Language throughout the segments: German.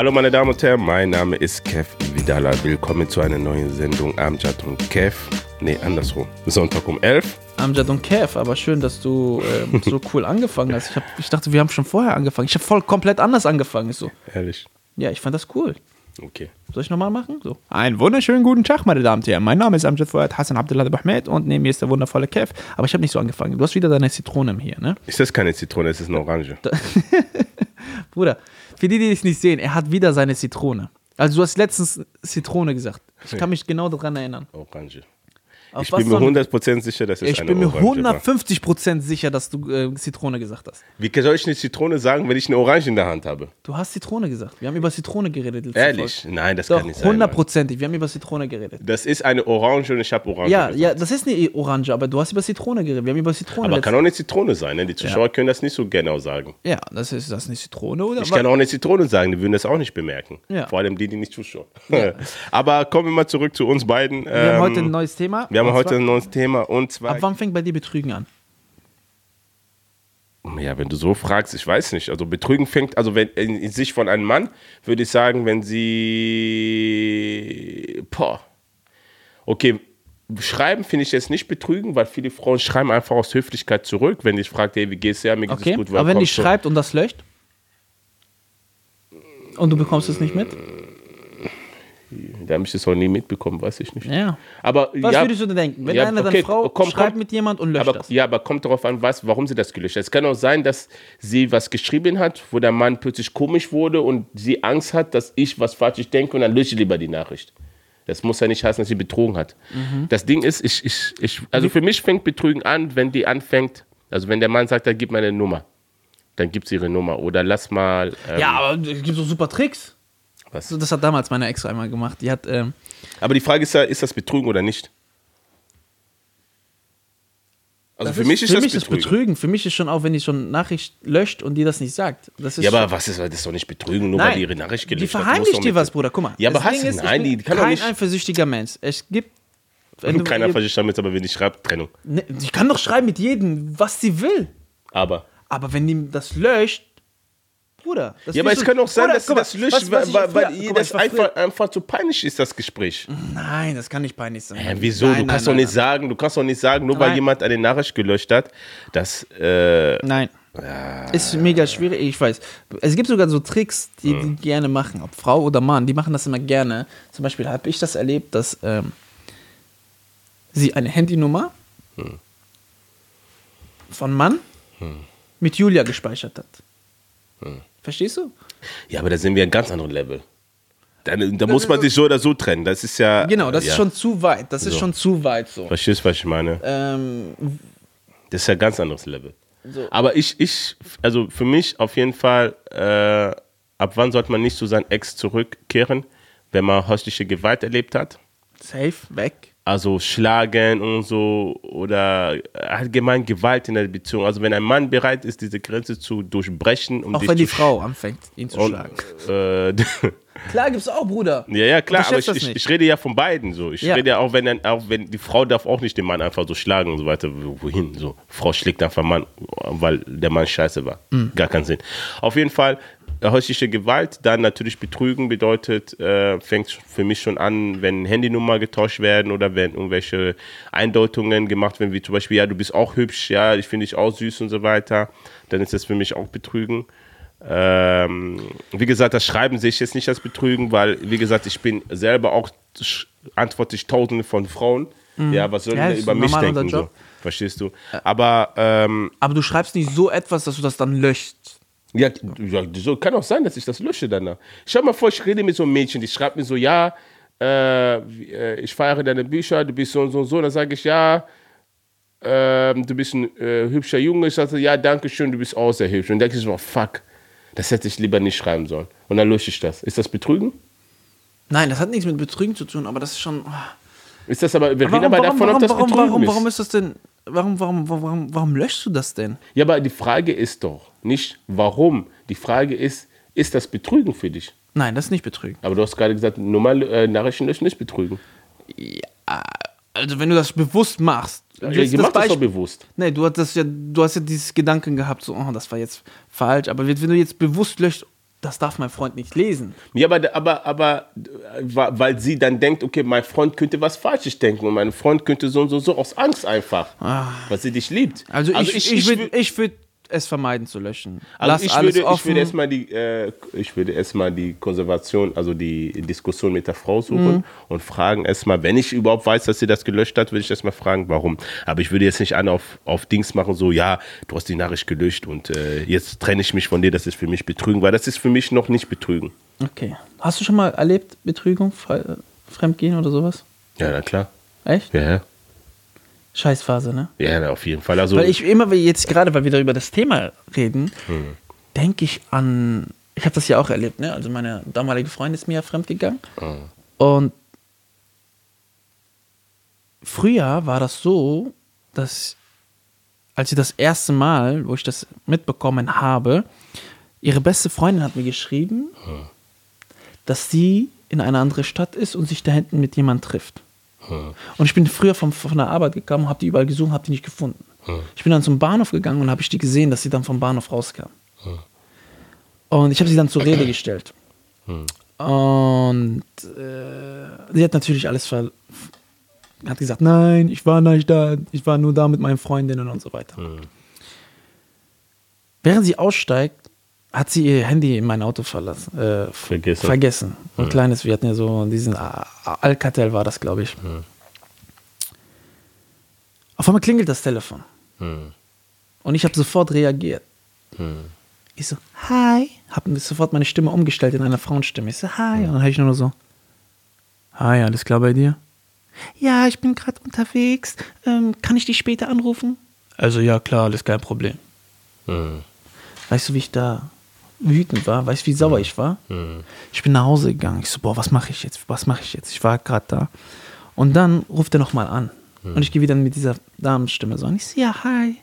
Hallo meine Damen und Herren, mein Name ist Kev Vidala. Willkommen zu einer neuen Sendung Amjad und Kev. Nee, andersrum. Sonntag um 11. Amjad und Kev, aber schön, dass du ähm, so cool angefangen hast. Ich, hab, ich dachte, wir haben schon vorher angefangen. Ich habe voll komplett anders angefangen. So, Ehrlich. ja, ich fand das cool. Okay. Soll ich nochmal machen? So. Einen wunderschönen guten Tag, meine Damen und Herren. Mein Name ist Amjad Fuad Hassan Abdullah Ahmed und neben mir ist der wundervolle Kev. Aber ich habe nicht so angefangen. Du hast wieder deine Zitrone hier, ne? Ist das keine Zitrone, es ist eine Orange. Bruder, für die, die es nicht sehen, er hat wieder seine Zitrone. Also du hast letztens Zitrone gesagt. Ich kann mich genau daran erinnern. Orange. Auf Ich bin mir soll- 100% sicher, dass es ich eine bin mir Orange war. 150% sicher, dass du äh, Zitrone gesagt hast. Wie soll ich eine Zitrone sagen, wenn ich eine Orange in der Hand habe? Du hast Zitrone gesagt. Wir haben über Zitrone geredet. Ehrlich? Folge. Nein, das Doch, kann nicht sein. Hundertprozentig. Wir haben über Zitrone geredet. Das ist eine Orange und ich habe Orange Ja, gesagt. ja, das ist eine Orange, aber du hast über Zitrone geredet. Wir haben über Zitrone Aber kann auch eine Zitrone sein, ne? Die Zuschauer können das nicht so genau sagen. Ja, das ist das eine Zitrone oder Ich kann auch eine Zitrone sagen, die würden das auch nicht bemerken. Ja. Vor allem die, die nicht zuschauen. Aber kommen wir mal zurück zu uns beiden. Wir haben Ähm, heute ein neues Thema. wir haben Und heute ein neues Thema und zwar. Ab wann fängt bei dir Betrügen an? Ja, wenn du so fragst, ich weiß nicht. Also Betrügen fängt, also wenn in, in sich von einem Mann, würde ich sagen, wenn sie. Boah. Okay, schreiben finde ich jetzt nicht betrügen, weil viele Frauen schreiben einfach aus Höflichkeit zurück, wenn ich frage, hey, wie geht's dir? Mir geht's Okay, gut. aber wenn die schreibt und das löscht und du bekommst es nicht mit? Da habe ich das auch nie mitbekommen, weiß ich nicht. Ja. Aber Was ja, würdest du denn denken? Wenn ja, eine okay, deine Frau komm, schreibt komm. mit jemand und löscht aber, das. Ja, aber kommt darauf an, was, warum sie das gelöscht hat. Es kann auch sein, dass sie was geschrieben hat, wo der Mann plötzlich komisch wurde und sie Angst hat, dass ich was falsch denke und dann lösche ich lieber die Nachricht. Das muss ja nicht heißen, dass sie betrogen hat. Mhm. Das Ding ist, ich, ich, ich, also für mich fängt Betrügen an, wenn die anfängt, also wenn der Mann sagt, dann gib mir eine Nummer. Dann gibt sie ihre Nummer. Oder lass mal. Ähm, Ja, aber es gibt so super Tricks. Was? So, Das hat damals meine Ex einmal gemacht. Die hat, ähm, Aber die Frage ist ja, ist das Betrügen oder nicht? Also für mich ist für das mich Betrügen. ist Betrügen. Für mich ist schon auch, wenn die schon Nachricht löscht und die das nicht sagt. Das ist Ja, aber was ist das ist doch nicht Betrügen, nur Nein, weil die ihre Nachricht die gelöscht hat. verheimlicht Muss doch dir was, Bruder. Guck mal. Ja, aber hast du- ist, nein, die kann doch kein nicht- eifersüchtiger Mensch. Es gibt. Wenn du, Keiner versteht damit, aber wenn ich schreibe, Trennung. ne, die kann doch schreiben mit jedem, was sie will. Aber. Aber wenn die das löscht, Bruder. Ja, aber es so- kann auch sein, Bruder, dass sie das löscht, weil, weil, weil ihr das einfach, einfach zu peinlich ist, das Gespräch. Nein, das kann nicht peinlich sein. Hä, wieso? Nein, du nein, kannst nein, doch nicht sagen, du kannst doch nicht sagen, nur weil jemand eine Nachricht gelöscht hat, dass. Äh, Nein. Ist mega schwierig, ich weiß. Es gibt sogar so Tricks, die die gerne machen, ob Frau oder Mann, die machen das immer gerne. Zum Beispiel habe ich das erlebt, dass ähm, sie eine Handynummer von Mann mit Julia gespeichert hat. Verstehst du? ja, aber da sind wir ein ganz anderes Level. Da, da muss man sich so oder so trennen. Das ist ja. Genau, das ja. ist schon zu weit. Das ist So. schon zu weit so. Verstehst du, was ich meine? Ähm, Das ist ja ein ganz anderes Level. So. Aber ich, ich, also für mich auf jeden Fall, äh, ab wann sollte man nicht zu seinem Ex zurückkehren, wenn man häusliche Gewalt erlebt hat? safe, weg. Also schlagen und so oder allgemein Gewalt in der Beziehung. Also wenn ein Mann bereit ist, diese Grenze zu durchbrechen, um Auch dich wenn die Frau anfängt, ihn zu und, schlagen. äh, Klar gibt's auch, Bruder. ja, ja, klar, aber ich, ich, ich rede ja von beiden so. Ich Ja. rede ja auch, wenn dann, auch wenn die Frau darf auch nicht den Mann einfach so schlagen und so weiter. Wo- Wohin? So, Frau schlägt einfach Mann, weil der Mann scheiße war. Mhm. Gar keinen Sinn. Auf jeden Fall häusliche Gewalt, dann natürlich Betrügen bedeutet, äh, fängt für mich schon an, wenn Handynummer getauscht werden oder wenn irgendwelche Eindeutungen gemacht werden, wie zum Beispiel, ja, du bist auch hübsch, ja, ich finde dich auch süß und so weiter, dann ist das für mich auch Betrügen. Ähm, wie gesagt, das Schreiben sehe ich jetzt nicht als Betrügen, weil, wie gesagt, ich bin selber auch antworte ich tausende von Frauen. Ja, was sollen Mhm. Ja, über mich denken? So? Job. Verstehst du? Aber ähm, Aber du schreibst nicht so etwas, dass du das dann löscht. Ja, ja, so kann auch sein, dass ich das lösche danach. Stell mal vor, ich rede mit so einem Mädchen, die schreibt mir so, ja, äh, äh, ich feiere deine Bücher, du bist so und so und so. Dann sage ich, ja, ähm, du bist ein äh, hübscher Junge. Ich sage, ja, danke schön, du bist auch sehr hübsch. Und dann denke ich so, fuck, das hätte ich lieber nicht schreiben sollen. Und dann lösche ich das. Ist das Betrügen? Nein, das hat nichts mit Betrügen zu tun, aber das ist schon. Ist das aber, wir reden Warum, aber warum, davon, ob warum, das warum, Betrügen warum, ist. warum ist das denn? Warum, warum, warum, warum löschst du das denn? Ja, aber die Frage ist doch nicht, warum. Die Frage ist, ist das Betrügen für dich? Nein, das ist nicht Betrügen. Aber du hast gerade gesagt, normal äh, Nachrichten löschen ist Betrügen. Also wenn du das bewusst machst. Ja, ihr das doch bewusst. Nee, du hast, das ja, du hast ja dieses Gedanken gehabt, so, oh, das war jetzt falsch. Aber wenn du jetzt bewusst löscht, das darf mein Freund nicht lesen. Ja, aber, aber, aber weil sie dann denkt, okay, mein Freund könnte was Falsches denken und mein Freund könnte so und so, so aus Angst einfach, weil sie dich liebt. Also, ich, ich, ich würde wür- ich würd es vermeiden zu löschen. also ich würde, ich würde erstmal die, äh, ich würde erstmal die Konservation, also die Diskussion mit der Frau suchen Mhm. und fragen erstmal, wenn ich überhaupt weiß, dass sie das gelöscht hat, würde ich erstmal fragen, warum. Aber ich würde jetzt nicht an auf, auf Dings machen, so, ja, du hast die Nachricht gelöscht und äh, jetzt trenne ich mich von dir, das ist für mich Betrügen, weil das ist für mich noch nicht Betrügen. okay. Hast du schon mal erlebt, Betrügung, Fre- Fremdgehen oder sowas? Ja, na klar. Echt? Ja, ja. Scheißphase, ne? Ja, na, auf jeden Fall. Also, Weil ich immer, jetzt gerade, weil wir da über das Thema reden, Hm. denke ich an, ich habe das ja auch erlebt, ne? Also meine damalige Freundin ist mir ja fremdgegangen. Hm. Und früher war das so, dass als sie das erste Mal, wo ich das mitbekommen habe, ihre beste Freundin hat mir geschrieben, Hm. dass sie in eine andere Stadt ist und sich da hinten mit jemand trifft. Und ich bin früher vom, von der Arbeit gekommen, habe die überall gesucht, habe die nicht gefunden. Ich bin dann zum Bahnhof gegangen und habe ich die gesehen, dass sie dann vom Bahnhof rauskam. Und ich habe sie dann zur Rede gestellt. Und äh, sie hat natürlich alles ver hat gesagt, nein, ich war nicht da, ich war nur da mit meinen Freundinnen und so weiter. Während sie aussteigt, hat sie ihr Handy in mein Auto verlassen, äh, Vergessen. vergessen. Ein kleines, wir hatten ja so diesen Alcatel war das, glaube ich. Auf einmal klingelt das Telefon. Und ich habe sofort reagiert. Ich so, hi. Habe sofort meine Stimme umgestellt in eine Frauenstimme. Ich so, hi. Und dann höre ich nur so, hi, alles klar bei dir? Ja, ich bin gerade unterwegs. Ähm, kann ich dich später anrufen? Also ja, klar, alles kein Problem. Hm. Weißt du, wie ich da wütend war? Weißt du, wie sauer ich war? Ich bin nach Hause gegangen. Ich so, boah, was mache ich jetzt? Was mache ich jetzt? Ich war gerade da. Und dann ruft er nochmal an. Und ich gehe wieder mit dieser Damenstimme so an. Ich so, ja, hi.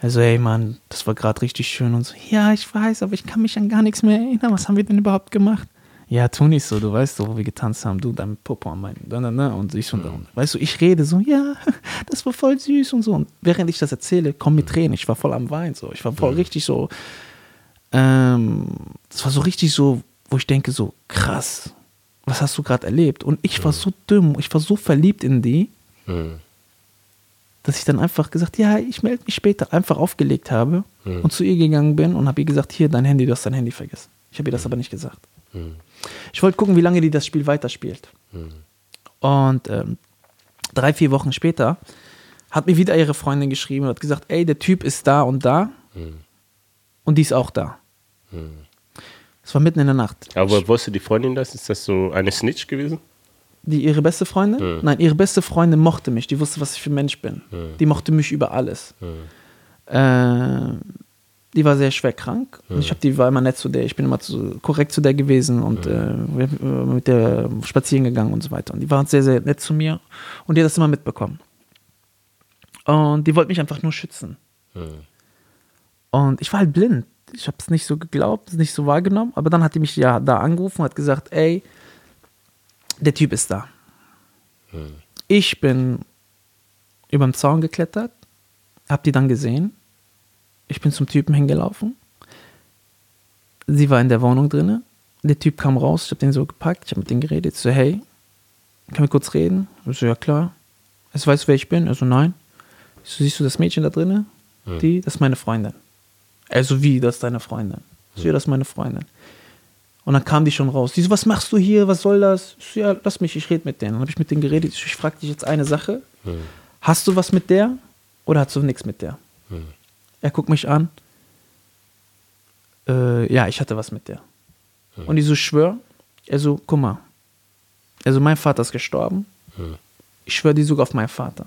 Also, ey, Mann, das war gerade richtig schön. Und so, ja, ich weiß, aber ich kann mich an gar nichts mehr erinnern. Was haben wir denn überhaupt gemacht? Ja, tu nicht so, du weißt doch, wo wir getanzt haben, du, dein Popo an meinen, da, da, da, und ich und da. Und, weißt du, ich rede so, ja, das war voll süß und so. Und während ich das erzähle, kommen mir Tränen. Ich war voll am Wein, so. Ich war voll richtig so, ähm, das war so richtig so, wo ich denke, so, krass, was hast du gerade erlebt? Und ich war so dumm, ich war so verliebt in die, Hm. dass ich dann einfach gesagt, ja, ich melde mich später, einfach aufgelegt habe und zu ihr gegangen bin und habe ihr gesagt, hier, dein Handy, du hast dein Handy vergessen. Ich habe ihr das aber nicht gesagt. Ich wollte gucken, wie lange die das Spiel weiterspielt. Und ähm, drei, vier Wochen später hat mir wieder ihre Freundin geschrieben und hat gesagt, ey, der Typ ist da und da und die ist auch da. Es war mitten in der Nacht. Aber wusste die Freundin das? Ist das so eine Snitch gewesen? Die ihre beste Freundin? Nein, ihre beste Freundin mochte mich. Die wusste, was ich für ein Mensch bin. Die mochte mich über alles. Äh, die war sehr schwer krank. Und Ich hab, die war immer nett zu der. Ich bin immer zu, korrekt zu der gewesen und äh, wir haben, äh, mit der spazieren gegangen und so weiter. Und die war sehr, sehr nett zu mir. Und die hat das immer mitbekommen. Und die wollte mich einfach nur schützen. Und ich war halt blind. Ich habe es nicht so geglaubt, es nicht so wahrgenommen. Aber dann hat die mich ja da angerufen und hat gesagt, ey, der Typ ist da. Ich bin über den Zaun geklettert, hab die dann gesehen. Ich bin zum Typen hingelaufen. Sie war in der Wohnung drinne. Der Typ kam raus, ich habe den so gepackt, ich habe mit dem geredet. Ich so, hey, können wir kurz reden? Ich so, ja klar. Also, weißt du, wer ich bin? Er so, nein. Ich so, siehst du das Mädchen da drinnen? Die, das ist meine Freundin. Also, wie, das ist deine Freundin? So, ja, das ist meine Freundin. Und dann kam die schon raus. Die so, was machst du hier? Was soll das? So, ja, lass mich, ich rede mit denen. Dann habe ich mit denen geredet. Ich, frage dich jetzt eine Sache. Hast du was mit der oder hast du nichts mit der? Er guckt mich an. Äh, ja, ich hatte was mit der. Und ich so, schwör. Er so, guck mal. Also, mein Vater ist gestorben. Ich schwöre dir sogar auf meinen Vater.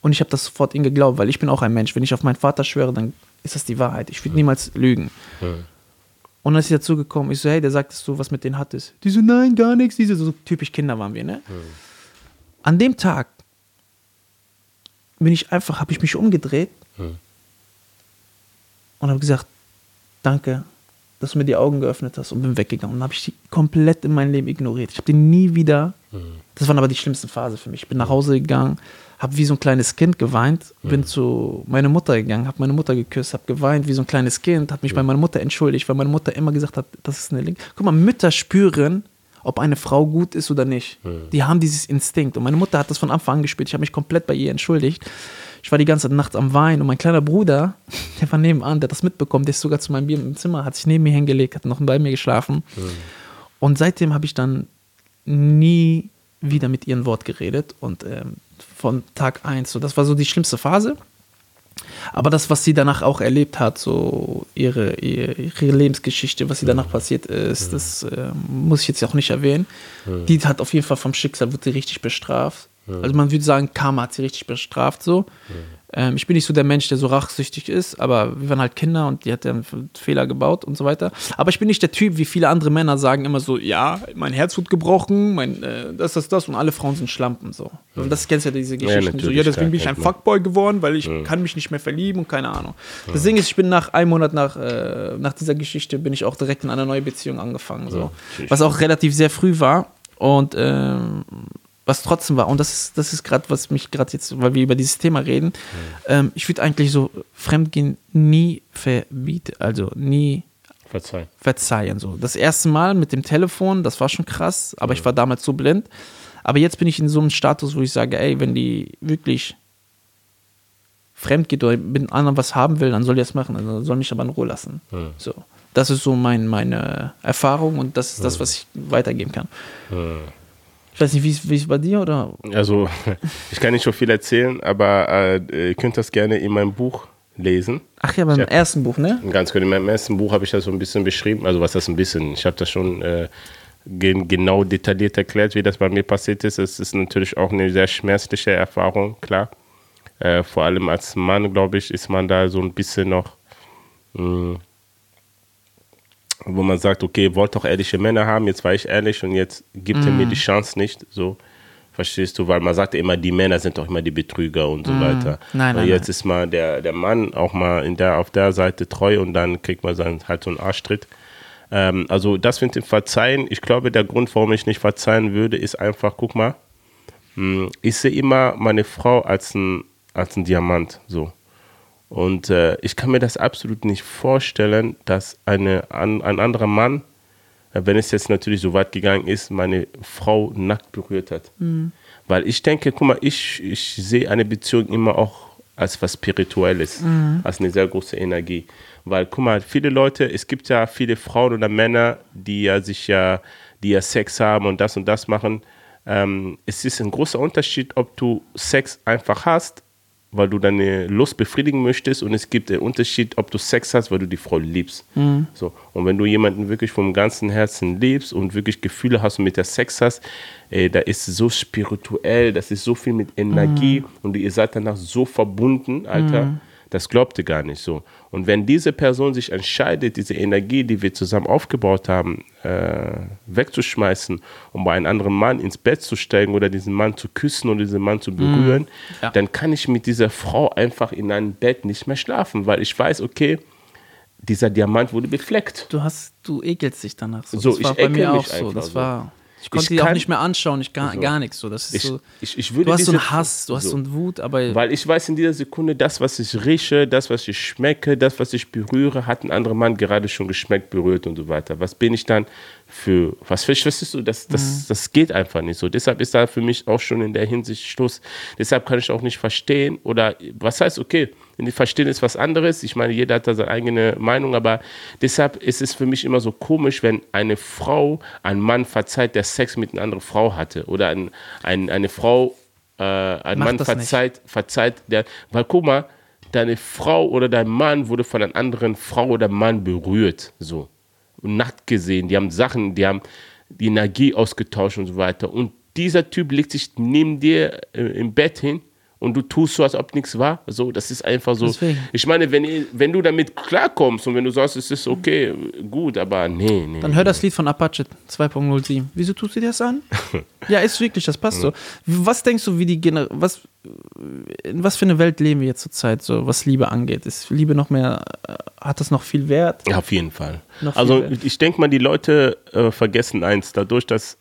Und ich habe das sofort ihm geglaubt, weil ich bin auch ein Mensch. Wenn ich auf meinen Vater schwöre, dann ist das die Wahrheit. Ich würde niemals lügen. Und dann ist sie dazu gekommen. Ich so, hey, der sagt, dass du was mit denen hattest. Die so, nein, gar nichts. Diese so typisch Kinder waren wir, ne? An dem Tag bin ich einfach, habe ich mich umgedreht und habe gesagt, danke, dass du mir die Augen geöffnet hast und bin weggegangen. Und dann habe ich die komplett in meinem Leben ignoriert. Ich habe die nie wieder, das waren aber die schlimmsten Phase für mich. Ich bin nach Hause gegangen, habe wie so ein kleines Kind geweint, bin zu meiner Mutter gegangen, habe meine Mutter geküsst, habe geweint wie so ein kleines Kind, habe mich bei meiner Mutter entschuldigt, weil meine Mutter immer gesagt hat, das ist eine Link. Guck mal, Mütter spüren, ob eine Frau gut ist oder nicht. Die haben dieses Instinkt. Und meine Mutter hat das von Anfang an gespielt. Ich habe mich komplett bei ihr entschuldigt. Ich war die ganze Nacht am Weinen und mein kleiner Bruder, der war nebenan, der hat das mitbekommen, der ist sogar zu meinem Bier im Zimmer, hat sich neben mir hingelegt, hat noch bei mir geschlafen. Und seitdem habe ich dann nie wieder mit ihr ein Wort geredet und ähm, von Tag 1, so das war so die schlimmste Phase. Aber das, was sie danach auch erlebt hat, so ihre, ihre, ihre Lebensgeschichte, was sie danach passiert ist, das äh, muss ich jetzt auch nicht erwähnen. Die hat auf jeden Fall vom Schicksal, wird sie richtig bestraft. Also man würde sagen, Karma hat sie richtig bestraft so. Ähm, ich bin nicht so der Mensch, der so rachsüchtig ist, aber wir waren halt Kinder und die hat dann Fehler gebaut und so weiter. Aber ich bin nicht der Typ, wie viele andere Männer sagen immer so, ja, mein Herz wird gebrochen, mein, äh, das, das, das und alle Frauen sind Schlampen so. Und das kennst du ja diese Geschichten. so, natürlich, ja, deswegen bin ich ein. Fuckboy geworden, weil ich kann mich nicht mehr verlieben und keine Ahnung. Das Ding ist, ich bin nach einem Monat nach, äh, nach dieser Geschichte bin ich auch direkt in eine neue Beziehung angefangen. So. natürlich. Was auch relativ sehr früh war. Und ähm, was trotzdem war, und das ist, das ist gerade, was mich gerade jetzt, weil wir über dieses Thema reden, ähm, ich würde eigentlich so Fremdgehen nie verbieten, also nie Verzeih. verzeihen. So. Das erste Mal mit dem Telefon, das war schon krass, aber ich war damals so blind. Aber jetzt bin ich in so einem Status, wo ich sage, ey, wenn die wirklich fremd geht oder mit anderen was haben will, dann soll die das machen, also soll mich aber in Ruhe lassen. So. Das ist so mein, meine Erfahrung und das ist das, was ich weitergeben kann. Ich weiß nicht, wie es bei dir oder? Also, ich kann nicht so viel erzählen, aber äh, ihr könnt das gerne in meinem Buch lesen. Ach ja, beim Ja. ersten Buch, ne? Ganz kurz, in meinem ersten Buch habe ich das so ein bisschen beschrieben. Also, was das ein bisschen, ich habe das schon äh, gen genau detailliert erklärt, wie das bei mir passiert ist. Es ist natürlich auch eine sehr schmerzliche Erfahrung, klar. Äh, vor allem als Mann, glaube ich, ist man da so ein bisschen noch, mh, wo man sagt, okay, wollt doch ehrliche Männer haben, jetzt war ich ehrlich und jetzt gibt er mir die Chance nicht, so. Verstehst du? Weil man sagt immer, die Männer sind doch immer die Betrüger und so weiter. Nein, und nein, jetzt ist mal der, der Mann auch mal in der, auf der Seite treu und dann kriegt man seinen, halt so einen Arschtritt. Ähm, also das mit dem Verzeihen, ich glaube, der Grund, warum ich nicht verzeihen würde, ist einfach, guck mal, mh, ich sehe immer meine Frau als ein, als ein Diamant, so. Und äh, ich kann mir das absolut nicht vorstellen, dass eine, an, ein anderer Mann, äh, wenn es jetzt natürlich so weit gegangen ist, meine Frau nackt berührt hat. Weil ich denke, guck mal, ich, ich sehe eine Beziehung immer auch als was Spirituelles, als eine sehr große Energie. Weil, guck mal, viele Leute, es gibt ja viele Frauen oder Männer, die ja sich ja, die ja Sex haben und das und das machen. Ähm, es ist ein großer Unterschied, ob du Sex einfach hast, weil du deine Lust befriedigen möchtest und es gibt den Unterschied, ob du Sex hast, weil du die Frau liebst. So. Und wenn du jemanden wirklich vom ganzen Herzen liebst und wirklich Gefühle hast und mit der Sex hast, ey, da ist so spirituell, das ist so viel mit Energie und ihr seid danach so verbunden, Alter. Das glaubt ihr gar nicht so. Und wenn diese Person sich entscheidet, diese Energie, die wir zusammen aufgebaut haben, äh, wegzuschmeißen, um bei einem anderen Mann ins Bett zu steigen oder diesen Mann zu küssen oder diesen Mann zu berühren, Ja. dann kann ich mit dieser Frau einfach in einem Bett nicht mehr schlafen, weil ich weiß, okay, dieser Diamant wurde befleckt. Du hast, du ekelst dich danach. So, So, das war ich bei ekel mir auch so. Das war. Ich konnte Ich die auch nicht mehr anschauen, ich gar, So. gar nichts. So, das ist Ich, so. ich, ich würde Du hast so einen Hass, du hast so, so. einen Wut, aber Weil ich weiß in dieser Sekunde, das, was ich rieche, das, was ich schmecke, das, was ich berühre, hat ein anderer Mann gerade schon geschmeckt, berührt und so weiter. Was bin ich dann für, was verstehst du, das, das, das geht einfach nicht so. Deshalb ist da für mich auch schon in der Hinsicht Schluss. Deshalb kann ich auch nicht verstehen oder was heißt, okay, wenn die verstehen ist was anderes. Ich meine, jeder hat da seine eigene Meinung, aber deshalb ist es für mich immer so komisch, wenn eine Frau einen Mann verzeiht, der Sex mit einer anderen Frau hatte oder ein, ein, eine Frau, äh, ein Mach Mann das nicht. verzeiht, verzeiht, der, weil guck mal, deine Frau oder dein Mann wurde von einer anderen Frau oder Mann berührt, so. Und nackt gesehen, die haben Sachen, die haben die Energie ausgetauscht und so weiter. Und dieser Typ legt sich neben dir äh, im Bett hin und du tust so, als ob nichts war. So, das ist einfach so. Deswegen. Ich meine, wenn, wenn du damit klarkommst und wenn du sagst, es ist okay, gut, aber nee, nee. Dann hör das Lied von Apache 2.07. Wieso tust du dir das an? ja, ist wirklich, das passt so. Was denkst du, wie die Gener was in was für eine Welt leben wir jetzt zurzeit, so was Liebe angeht? Ist Liebe noch mehr, äh, hat das noch viel Wert? Ja, Auf jeden Fall. Also wert. ich denke mal, die Leute äh, vergessen eins, dadurch, dass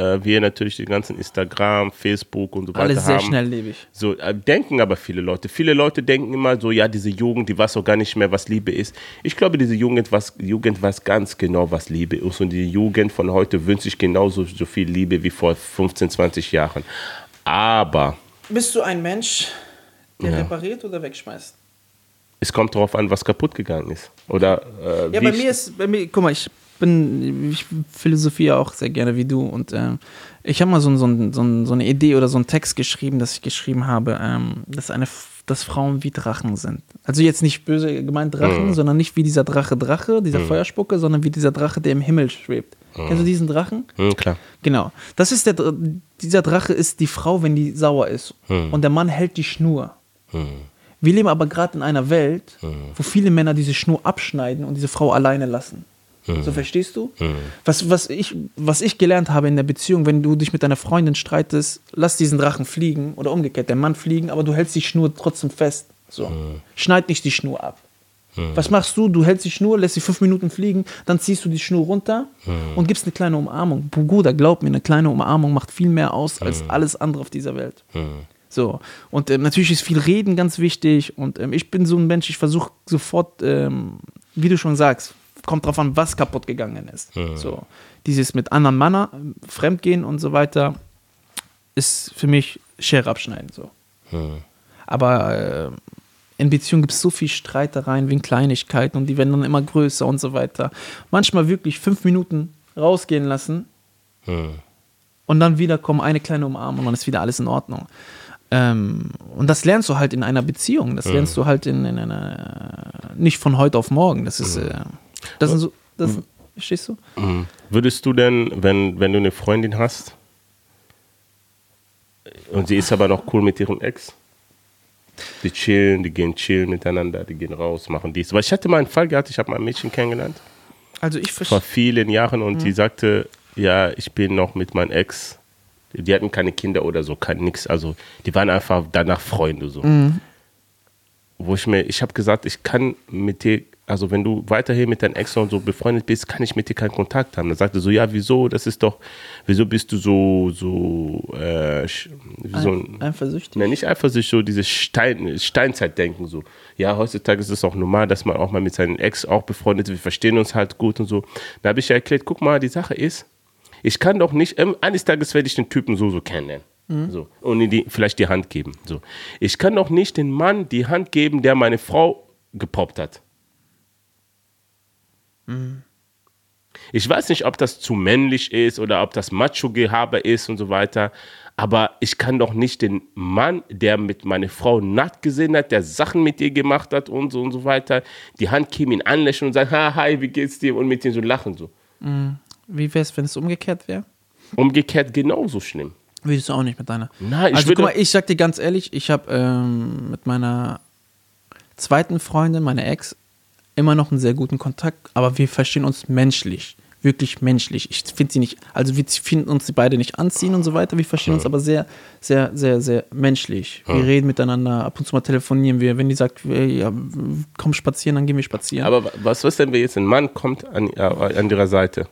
äh, wir natürlich die ganzen Instagram, Facebook und so weiter Alles sehr haben. schnelllebig. So äh, denken aber viele Leute. Viele Leute denken immer so, ja, diese Jugend, die weiß auch gar nicht mehr, was Liebe ist. Ich glaube, diese Jugend, was, Jugend weiß ganz genau, was Liebe ist. Und die Jugend von heute wünscht sich genauso so viel Liebe wie vor 15, 20 Jahren. Aber Bist du ein Mensch, der Ja. repariert oder wegschmeißt? es kommt darauf an, was kaputt gegangen ist. Oder äh, Ja, wie bei mir ist, bei mir, guck mal, ich bin, ich philosophiere auch sehr gerne wie du und ähm, ich habe mal so, so, so, so eine Idee oder so einen Text geschrieben, dass ich geschrieben habe, ähm, dass, eine, dass Frauen wie Drachen sind. Also jetzt nicht böse gemeint Drachen, Mhm. sondern nicht wie dieser Drache Drache, dieser Feuerspucke, sondern wie dieser Drache, der im Himmel schwebt. Kennst du diesen Drachen? Hm, klar. Genau. Das ist der, dieser Drache ist die Frau, wenn die sauer ist. Und der Mann hält die Schnur. Wir leben aber gerade in einer Welt, wo viele Männer diese Schnur abschneiden und diese Frau alleine lassen. So verstehst du? Was, was, ich, was ich gelernt habe in der Beziehung, wenn du dich mit deiner Freundin streitest, lass diesen Drachen fliegen oder umgekehrt, der Mann fliegen, aber du hältst die Schnur trotzdem fest. So. Schneid nicht die Schnur ab. Was machst du? Du hältst die Schnur, lässt sie fünf Minuten fliegen, dann ziehst du die Schnur runter und gibst eine kleine Umarmung. Bruder, glaub mir, eine kleine Umarmung macht viel mehr aus als alles andere auf dieser Welt. So, und ähm, natürlich ist viel Reden ganz wichtig und ähm, ich bin so ein Mensch, ich versuche sofort, ähm, wie du schon sagst, kommt drauf an, was kaputt gegangen ist. So, dieses mit anderen Männern, Fremdgehen und so weiter, ist für mich Schere abschneiden. So. Aber äh, in Beziehungen gibt es so viel Streitereien wegen Kleinigkeiten und die werden dann immer größer und so weiter. Manchmal wirklich fünf Minuten rausgehen lassen und dann wieder kommen eine kleine Umarmung und dann ist wieder alles in Ordnung. Ähm, und das lernst du halt in einer Beziehung. Das lernst du halt in, in einer, nicht von heute auf morgen. Das ist, äh, das sind so, das, verstehst du? Mhm. Würdest du denn, wenn, wenn du eine Freundin hast und sie ist aber noch cool mit ihrem Ex, die chillen, die gehen chillen miteinander, die gehen raus, machen dies. Weil ich hatte mal einen Fall gehabt, ich habe mal ein Mädchen kennengelernt, Also ich vor vielen Jahren und die sagte, ja, ich bin noch mit meinem Ex. Die hatten keine Kinder oder so, kein nix. Also die waren einfach danach Freunde so. Wo ich mir, ich habe gesagt, ich kann mit dir, also wenn du weiterhin mit deinem Ex und so befreundet bist, kann ich mit dir keinen Kontakt haben. Dann sagte so, ja, wieso? Das ist doch, wieso bist du so, so, äh, wie so ein, Eifersüchtig. Ne, nicht eifersüchtig, so dieses Stein, Steinzeitdenken so. Ja, heutzutage ist es auch normal, dass man auch mal mit seinen Ex auch befreundet ist. Wir verstehen uns halt gut und so. Da habe ich ja erklärt, guck mal, die Sache ist, ich kann doch nicht, ähm, eines Tages werde ich den Typen so, so kennenlernen. So, und die, vielleicht die Hand geben. So. Ich kann doch nicht den Mann die Hand geben, der meine Frau gepoppt hat. Ich weiß nicht, ob das zu männlich ist oder ob das Macho-Gehabe ist und so weiter. Aber ich kann doch nicht den Mann, der mit meiner Frau nackt gesehen hat, der Sachen mit ihr gemacht hat und so und so weiter, die Hand geben, ihn anlächeln und sagen, ha, hi, wie geht's dir? Und mit ihm so lachen. So. Wie wäre es, wenn es umgekehrt wäre? Umgekehrt genauso schlimm. Würdest du auch nicht mit deiner. Nein, ich also guck mal, ich sag dir ganz ehrlich, ich habe ähm, mit meiner zweiten Freundin, meiner Ex, immer noch einen sehr guten Kontakt, aber wir verstehen uns menschlich. Wirklich menschlich. Ich finde sie nicht, also wir finden uns die beide nicht anziehen und so weiter. Wir verstehen uns aber sehr, sehr, sehr, sehr menschlich. Wir reden miteinander, ab und zu mal telefonieren wir. Wenn die sagt, ey, ja, komm spazieren, dann gehen wir spazieren. Aber wa- was ist denn, wenn jetzt ein Mann kommt an, äh, an ihrer Seite?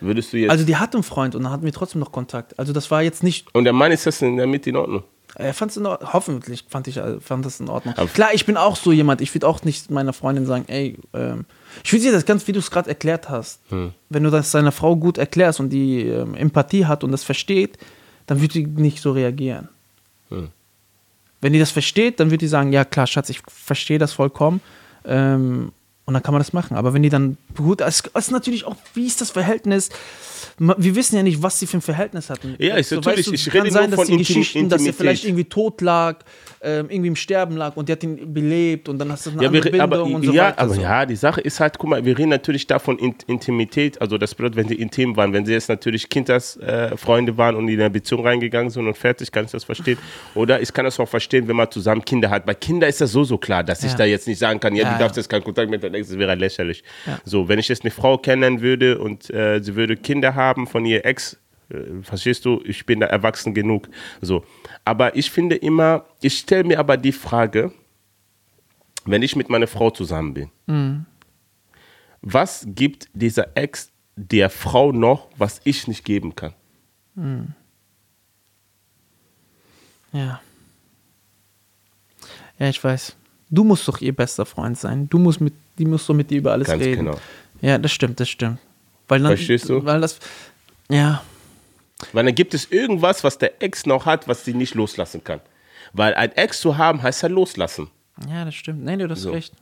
Würdest du jetzt. also die hat einen Freund und dann hatten wir trotzdem noch Kontakt. Also das war jetzt nicht und der Mann ist das in der Mitte in Ordnung? Er fand es in Ordnung. Hoffentlich fand ich äh, fand das in Ordnung. Aber- Klar, ich bin auch so jemand. Ich würde auch nicht meiner Freundin sagen, ey, ähm, ich würde dir das ganz, wie du es gerade erklärt hast. Hm. Wenn du das deiner Frau gut erklärst und die ähm, Empathie hat und das versteht, dann würde die nicht so reagieren. Hm. Wenn die das versteht, dann würde die sagen, ja klar, Schatz, ich verstehe das vollkommen. Ähm, und dann kann man das machen. Aber wenn die dann gut, es ist natürlich auch, wie ist das Verhältnis? Wir wissen ja nicht, was sie für ein Verhältnis hatten. Ja, ist natürlich, ich kann rede sein, nur dass von die Intim- Geschichten, dass er Intimität. vielleicht irgendwie tot lag, ähm, irgendwie im Sterben lag und die hat ihn belebt und dann hast du eine Ja, andere wir, Bindung aber, und so ja, weiter. aber so. ja, die Sache ist halt, guck mal, wir reden natürlich davon In Intimität, also das bedeutet, wenn sie intim waren, wenn sie jetzt natürlich Kindheitsfreunde äh, waren und in eine Beziehung reingegangen sind und fertig, kann ich das verstehen. Oder ich kann das auch verstehen, wenn man zusammen Kinder hat. Bei Kindern ist das so, so klar, dass ich Ja. da jetzt nicht sagen kann, ja, Ja, du darfst jetzt keinen Kontakt mit Ex, das wäre lächerlich. Ja. So, wenn ich jetzt eine Frau kennenlernen würde und äh, sie würde Kinder haben von ihr Ex, äh, verstehst du, ich bin da erwachsen genug. So. Aber ich finde immer, ich stelle mir aber die Frage, wenn ich mit meiner Frau zusammen bin, was gibt dieser Ex der Frau noch, was ich nicht geben kann? Ja. Ja, ich weiß. Du musst doch ihr bester Freund sein. Du musst mit, die musst doch mit dir über alles Ganz reden. genau. Ja, das stimmt, das stimmt. Weil dann, Verstehst du? Weil das, ja, Weil dann gibt es irgendwas, was der Ex noch hat, was sie nicht loslassen kann. Weil ein Ex zu haben, heißt ja loslassen. ja, das stimmt. Nee, du hast So. recht.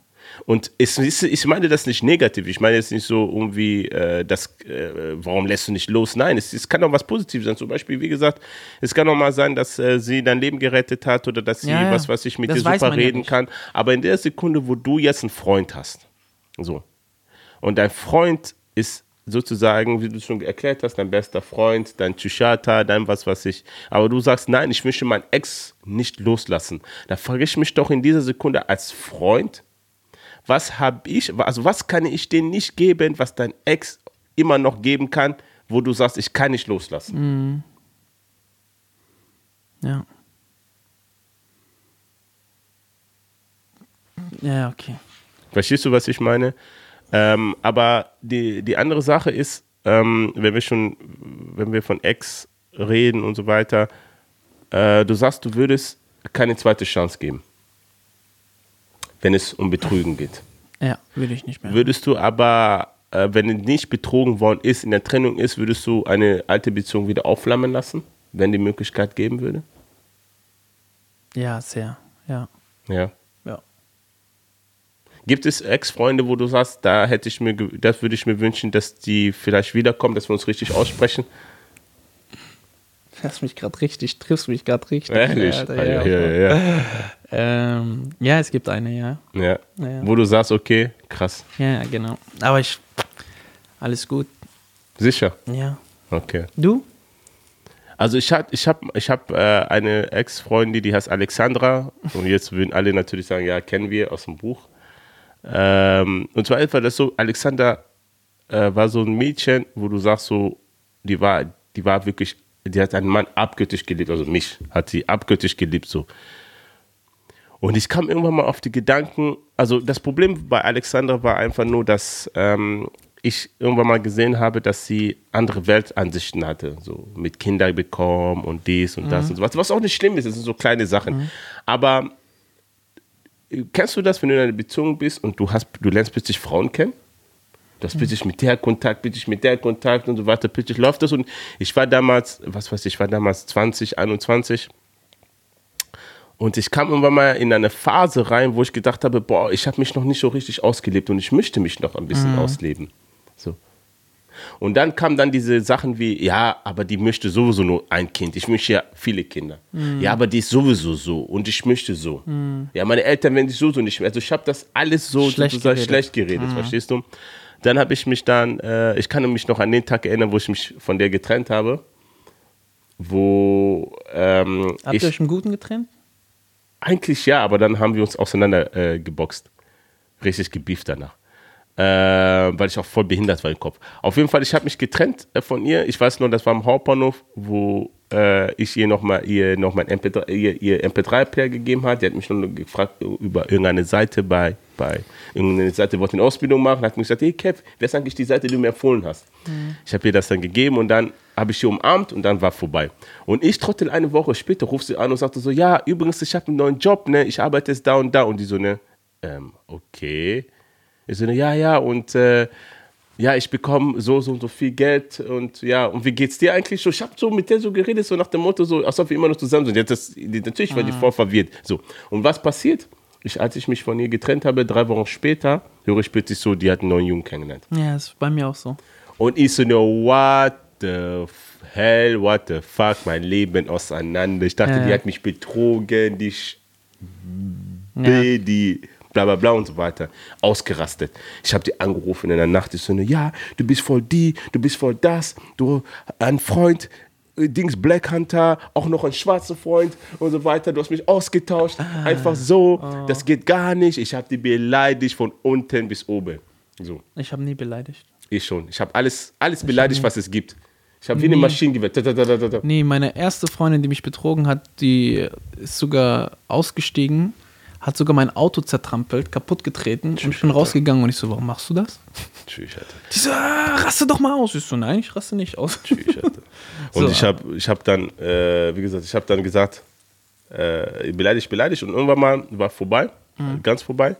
Und es ist, ich meine das nicht negativ. Ich meine jetzt nicht so irgendwie, äh, das, äh, warum lässt du nicht los? Nein, es, es kann auch was Positives sein. Zum Beispiel, wie gesagt, es kann auch mal sein, dass äh, sie dein Leben gerettet hat oder dass sie, Ja, ja. was weiß ich, mit Das dir super ja reden nicht. kann. Aber in der Sekunde, wo du jetzt einen Freund hast, so, und dein Freund ist sozusagen, wie du schon erklärt hast, dein bester Freund, dein Tschüchata, dein was weiß ich. Aber du sagst, nein, ich möchte meinen Ex nicht loslassen. Da frage ich mich doch in dieser Sekunde als Freund, was habe ich, also was kann ich dir nicht geben, was dein Ex immer noch geben kann, wo du sagst, ich kann nicht loslassen. Ja. Ja, okay. Verstehst du, was ich meine? Ähm, aber die, die andere Sache ist, ähm, wenn wir schon, wenn wir von Ex reden und so weiter, äh, du sagst, du würdest keine zweite Chance geben, wenn es um Betrügen geht. Ja, würde ich nicht mehr. Würdest du aber, äh, wenn nicht betrogen worden ist, in der Trennung ist, würdest du eine alte Beziehung wieder aufflammen lassen, wenn die Möglichkeit geben würde? Ja, sehr. Ja. Ja. Ja. Gibt es Ex-Freunde, wo du sagst, da hätte ich mir, das würde ich mir wünschen, dass die vielleicht wiederkommen, dass wir uns richtig aussprechen? Hast mich gerade richtig, triffst mich gerade richtig. Ehrlich? Alter, Ah, ja, ja, ja, ja. Ähm, ja, es gibt eine, ja. ja. Ja. Wo du sagst, okay, krass. Ja, genau. Aber ich, alles gut. Sicher. Ja. Okay. Du? Also ich habe ich hab, ich hab, äh, eine Ex-Freundin, die heißt Alexandra. Und jetzt würden alle natürlich sagen, ja, kennen wir aus dem Buch. Ähm, und zwar etwa das so, Alexandra äh, war so ein Mädchen, wo du sagst so, die war, die war wirklich, die hat einen Mann abgöttisch geliebt, also mich hat sie abgöttisch geliebt so. Und ich kam irgendwann mal auf die Gedanken, also das Problem bei Alexandra war einfach nur, dass ähm, ich irgendwann mal gesehen habe, dass sie andere Weltansichten hatte, so mit Kinder bekommen und dies und das und so was, was auch nicht schlimm ist, das sind so kleine Sachen. Aber äh, kennst du das, wenn du in einer Beziehung bist und du hast, du lernst plötzlich Frauen kennen? Du hast plötzlich mit der Kontakt, plötzlich mit der Kontakt und so weiter, plötzlich läuft das und ich war damals, was weiß ich, ich war damals 20, 21 und ich kam irgendwann mal in eine Phase rein, wo ich gedacht habe, boah, ich habe mich noch nicht so richtig ausgelebt und ich möchte mich noch ein bisschen ausleben. So. Und dann kamen dann diese Sachen wie, ja, aber die möchte sowieso nur ein Kind. Ich möchte ja viele Kinder. Ja, aber die ist sowieso so und ich möchte so. Ja, meine Eltern werden sich sowieso nicht mehr. Also ich habe das alles so Schlecht sozusagen geredet. schlecht geredet, verstehst du? Dann habe ich mich dann, äh, ich kann mich noch an den Tag erinnern, wo ich mich von der getrennt habe, wo ähm, Habt ich, ihr euch im Guten getrennt? eigentlich ja, aber dann haben wir uns auseinander äh, geboxt. Richtig gebieft danach. Äh, weil ich auch voll behindert war im Kopf. Auf jeden Fall, ich habe mich getrennt äh, von ihr. Ich weiß nur, das war am Hauptbahnhof, wo äh, ich ihr nochmal ihr noch mein MP3, ihr, ihr MP3-Player gegeben hat. Die hat mich noch gefragt über irgendeine Seite bei, bei irgendeine Seite, wollte eine Ausbildung machen. Hat mir gesagt, hey Kev, wer ist eigentlich die Seite, die du mir empfohlen hast? Ich habe ihr das dann gegeben und dann habe ich sie umarmt und dann war vorbei. Und ich trottel eine Woche später ruft sie an und sagte so, ja, übrigens, ich habe einen neuen Job, ne? Ich arbeite jetzt da und da. Und die so, ne, ähm, okay. Ich so, ja, ja, und äh, ja, ich bekomme so, so und so viel Geld und ja, und wie geht's dir eigentlich so? Ich habe so mit der so geredet, so nach dem Motto, so, als ob wir immer noch zusammen sind. Jetzt das, natürlich war die voll verwirrt. So, und was passiert? Ich, als ich mich von ihr getrennt habe, drei Wochen später, höre ich plötzlich so, die hat einen neuen Jungen kennengelernt. Ja, ist bei mir auch so. Und ich so, no, what the hell, what the fuck, mein Leben auseinander. Ich dachte, Ja. die hat mich betrogen, die, Sch- Ja. die bla bla bla und so weiter. Ausgerastet. Ich habe die angerufen in der Nacht. Ich so, ja, du bist voll die, du bist voll das, du, ein Freund, äh, Dings Black Hunter, auch noch ein schwarzer Freund und so weiter. Du hast mich ausgetauscht, einfach so. Das geht gar nicht. Ich habe die beleidigt von unten bis oben. So. Ich habe nie beleidigt. Ich schon. Ich habe alles, alles beleidigt, was es gibt. Ich habe wie eine Maschinengewehr. Ta, ta. Nee, meine erste Freundin, die mich betrogen hat, die ist sogar ausgestiegen, hat sogar mein Auto zertrampelt, kaputt getreten und ich bin rausgegangen und ich so, warum machst du das? Tschüss, Alter. Die so, ah, raste doch mal aus. Ich so, nein, ich raste nicht aus. Tschüss, Alter. Und So. ich habe ich hab dann, äh, wie gesagt, ich habe dann gesagt, äh, beleidigt, beleidigt und irgendwann mal war vorbei, Mhm. ganz vorbei.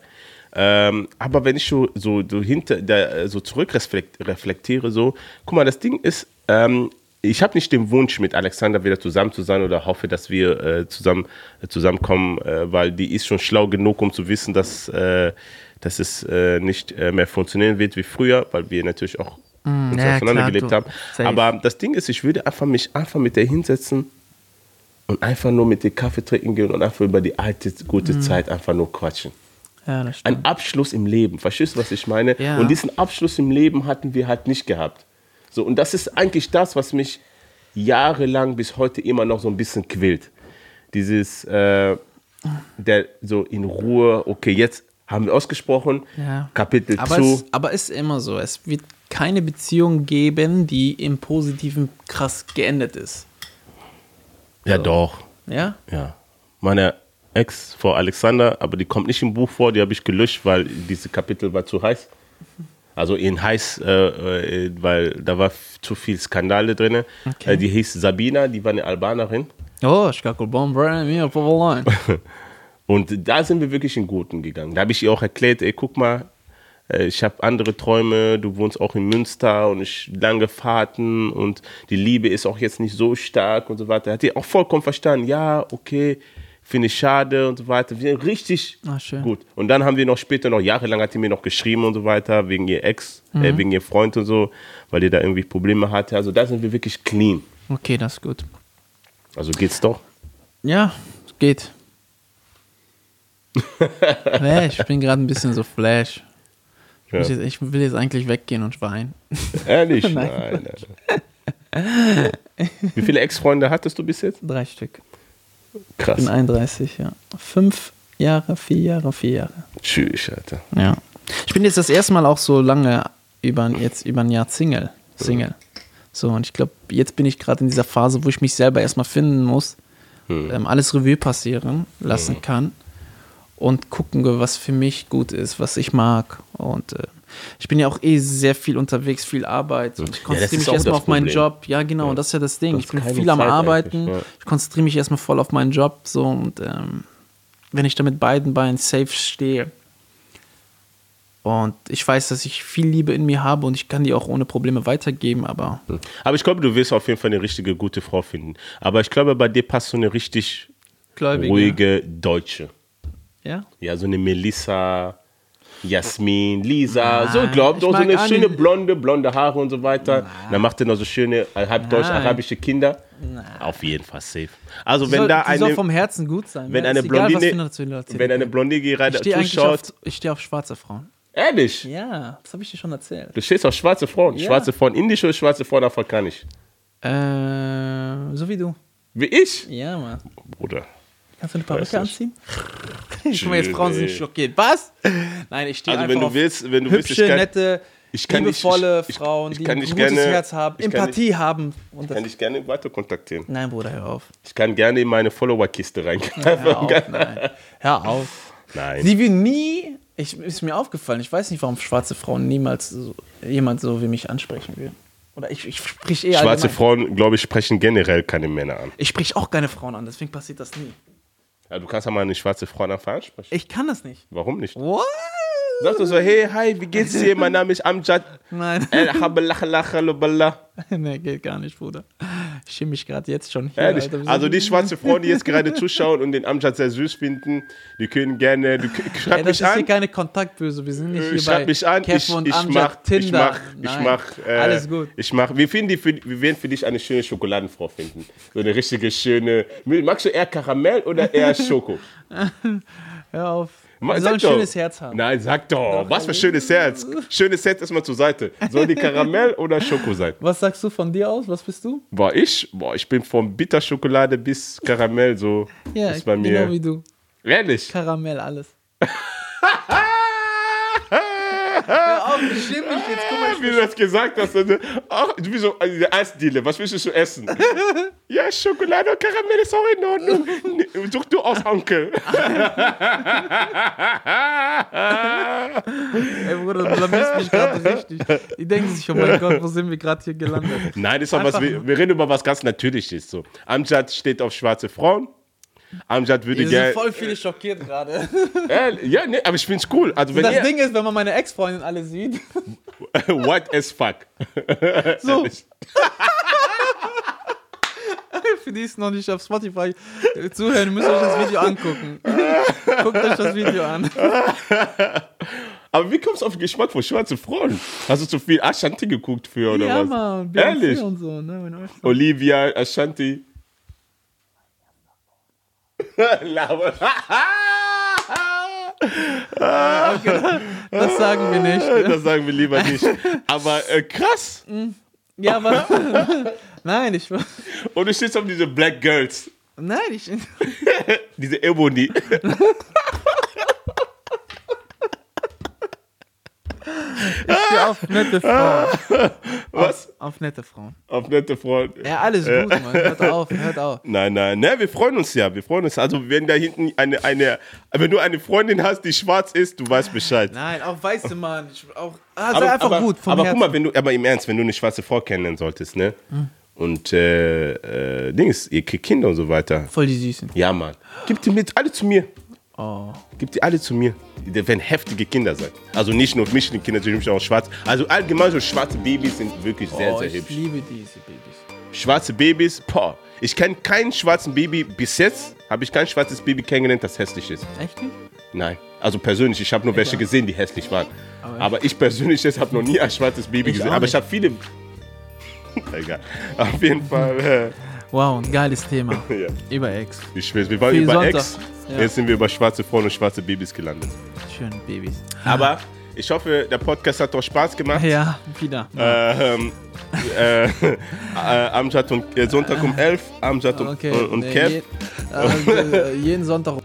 Ähm, aber wenn ich so, so, so hinter, der, so zurückreflektiere, so, guck mal, das Ding ist, ähm, ich habe nicht den Wunsch, mit Alexander wieder zusammen zu sein oder hoffe, dass wir äh, zusammen äh, zusammenkommen, äh, weil die ist schon schlau genug, um zu wissen, dass, äh, dass es äh, nicht äh, mehr funktionieren wird wie früher, weil wir natürlich auch uns Mm, ja, aufeinander klar, haben. safe. Aber das Ding ist, ich würde einfach mich einfach mit der hinsetzen und einfach nur mit dir Kaffee trinken gehen und einfach über die alte, gute Mm. Zeit einfach nur quatschen. Ja. Ein Abschluss im Leben, verstehst du, was ich meine? Ja. Und diesen Abschluss im Leben hatten wir halt nicht gehabt. So, und das ist eigentlich das, was mich jahrelang bis heute immer noch so ein bisschen quält. Dieses, äh, der so in Ruhe, okay, jetzt haben wir ausgesprochen, Ja. Kapitel aber zu. Es, aber es ist immer so. Es wird keine Beziehung geben, die im Positiven krass geendet ist. ja, doch. Ja? Ja. Meine Ex vor Alexander, aber die kommt nicht im Buch vor, die habe ich gelöscht, weil diese Kapitel war zu heiß. Also in heiß, äh, äh, weil da war zu viel Skandale drin. Okay. Äh, die hieß Sabina, die war eine Albanerin. Oh, ich kann mir. Und da sind wir wirklich in Guten gegangen. Da habe ich ihr auch erklärt, ey, guck mal, äh, ich habe andere Träume, du wohnst auch in Münster und ich lange Fahrten und die Liebe ist auch jetzt nicht so stark und so weiter. Hat die auch vollkommen verstanden, ja, okay, finde ich schade und so weiter. Wir richtig Ah, schön. gut. Und dann haben wir noch später noch jahrelang hat die mir noch geschrieben und so weiter, wegen ihr Ex, äh, wegen ihr Freund und so, weil die da irgendwie Probleme hatte. Also da sind wir wirklich clean. Okay, das ist gut. Also geht's doch. Ja, es geht. nee, ich bin gerade ein bisschen so flash. Ich, Ja. jetzt, ich will jetzt eigentlich weggehen und weinen. Ehrlich? Nein. nein, nein. Wie viele Ex-Freunde hattest du bis jetzt? Drei Stück. Krass. Ich bin 31, ja. Fünf Jahre, vier Jahre, vier Jahre. Tschüss, Alter. Ja. Ich bin jetzt das erste Mal auch so lange über, jetzt über ein Jahr Single. Single. So, und ich glaube, jetzt bin ich gerade in dieser Phase, wo ich mich selber erstmal finden muss, ähm, alles Revue passieren lassen kann und gucken, was für mich gut ist, was ich mag. Und äh, ich bin ja auch eh sehr viel unterwegs, viel Arbeit. Und ich das konzentriere ist mich erstmal das auf meinen. Job. Ja, genau, und das ist ja das Ding. Du Ich bin viel am Zeit Arbeiten. eigentlich, ja. Ich konzentriere mich erstmal voll auf meinen Job. So, und ähm, wenn ich da mit beiden Beinen safe stehe, und ich weiß, dass ich viel Liebe in mir habe und ich kann die auch ohne Probleme weitergeben, aber Aber ich glaube, du wirst auf jeden Fall eine richtige gute Frau finden. Aber ich glaube, bei dir passt so eine richtig Gläubige. ruhige Deutsche. ja. Ja, so eine Melissa, Jasmin, Lisa. Nein, so, glaubt doch, so eine schöne blonde, blonde Haare und so weiter. Dann macht er noch so schöne äh, halb deutsch-arabische Kinder. Auf jeden Fall safe. Also, Die wenn soll, da die soll eine. vom Herzen gut sein. wenn Mir eine egal, Blondine, wenn eine. Blondine gerade auf, zuschaut, ich stehe auf schwarze Frauen. ehrlich, Ja, das habe ich dir schon erzählt. du stehst auf schwarze Frauen. Ja. Schwarze Frauen indisch oder schwarze Frauen afrikanisch? Äh, so wie du. Wie ich? Ja, Mann. Bruder. Kannst du eine Perücke nicht. anziehen? Guck mal, jetzt Frauen sind schockiert. Was? Nein, ich stehe Also, einfach wenn du auf willst, wenn du willst, hübsche, ich kann- nette, ich kann dich- liebevolle ich- ich- Frauen, ich die kann ein dich gutes gerne- Herz haben, ich Empathie haben. Und das, Kann ich gerne weiter kontaktieren. nein, Bruder, hör auf. Ich kann gerne in meine Follower-Kiste reingreifen. Hör auf, nein. Hör auf. Nein. Sie will nie, ich, ist mir aufgefallen, ich weiß nicht, warum schwarze Frauen niemals so, jemand so wie mich ansprechen will. Oder ich, ich sprich eher Schwarze allgemein. Frauen, glaube ich, sprechen generell keine Männer an. Ich sprich auch keine Frauen an, deswegen passiert das nie. Ja, du kannst ja mal eine schwarze Frau einfach ansprechen. Ich kann das nicht. Warum nicht? What? Sag doch so, hey, hi, wie geht's dir? Mein Name ist Amjad. Nein. Nee, geht gar nicht, Bruder. Ich schäme mich gerade jetzt schon hier. Ehrlich. Alter. Also die schwarze Frauen, die jetzt gerade zuschauen und den Amjad sehr süß finden, die können gerne, du, schreib Ey, das mich ist hier an. keine Kontaktböse. Wir sind nicht hier Schreib bei mich an, Kev ich, und ich Amjad, mach, ich Tinder. mach, ich mach, äh, Alles gut. Ich mach, wir, finden für, wir werden für dich eine schöne Schokoladenfrau finden. So eine richtige schöne, magst du eher Karamell oder eher Schoko? Hör auf. Ma- Wir sollen ein doch. schönes Herz haben. Nein, sag doch. Was für schönes Herz. Schönes Herz erstmal zur Seite. Soll die Karamell oder Schoko sein? Was sagst du von dir aus? Was bist du? Boah, ich? Boah, ich bin von Bitterschokolade bis Karamell so. Ja, ist bei mir. genau wie du. Ehrlich? Karamell, alles. auf, ich schäme mich jetzt. Guck mal, ich Wie du das gesagt hast. Ach, wie so also der Eisdiele, was willst du essen? ja, Schokolade und Karamell ist auch in Ordnung. Such du aus, Onkel. Ey, Bruder, du blamierst mich gerade richtig. Die denken sich, oh mein Gott, wo sind wir gerade hier gelandet? Nein, ist doch was, wir, wir reden über was ganz Natürliches. So. Amjad steht auf schwarze Frauen. Amjad würde Hier sind gerne. voll viele schockiert gerade. Äh, ja, nee, aber ich find's cool. Also, wenn Das ihr. Ding ist, wenn man meine Ex-Freundin alle sieht, White as fuck. so, für die es noch nicht auf Spotify äh, zuhören, müsst ihr euch das Video angucken. Guckt euch das Video an. Aber wie kommst du auf den Geschmack von schwarzen Frauen? Hast du zu viel Ashanti geguckt für oder ja, was? Mann. Ehrlich? Und so, ne? Olivia, Ashanti. Laber. Das sagen wir nicht. Das sagen wir lieber nicht. Aber äh, krass. Ja, aber. Nein, ich. Und du stehst auf diese Black Girls. Nein, ich. Diese Ebony. Ich stehe auf nette Frauen. Was? Auf nette Frauen. Auf nette Freunde. Ja, alles gut, Mann. Hört auf, hört auf. Nein, nein, ne, wir freuen uns ja. Wir freuen uns. Also, wenn da hinten eine, eine, wenn du eine Freundin hast, die schwarz ist, du weißt Bescheid. Nein, auch weiße Mann. Auch, ah, sei einfach gut. Vom aber Herzen. guck mal, wenn du, aber im Ernst, wenn du eine schwarze Frau kennenlernen solltest, ne? Und äh, äh, Dings, ihr kriegt Kinder und so weiter. Voll die Süßen. Ja, Mann. Gib die mit, alle zu mir. Oh. Gib die alle zu mir. Die werden heftige Kinder sein. Also nicht nur Michelin-Kinder, sondern auch schwarz. Also allgemein so schwarze Babys sind wirklich sehr, oh, sehr ich hübsch. liebe diese Babys. Schwarze Babys, boah. Ich kenne keinen schwarzen Baby, bis jetzt habe ich kein schwarzes Baby kennengelernt, das hässlich ist. Echt nicht? Nein. Also persönlich, ich habe nur welche gesehen, die hässlich waren. Aber- Aber, ich persönlich habe noch nie ein schwarzes Baby Ich gesehen. Aber ich habe viele. Egal. Auf jeden Fall. Wow, ein geiles Thema. Äh, ja. Über Ex. Ich schwör's, wir waren Viel über Sonntag. Ex. Ja. Jetzt sind wir über schwarze Frauen und schwarze Babys gelandet. Schöne Babys. Aber ich hoffe, der Podcast hat doch Spaß gemacht. Ja, wieder. Ähm, äh, äh, Amjad und äh, Sonntag um 11, Amjad Okay. und, und nee, Kev. je, äh, jeden Sonntag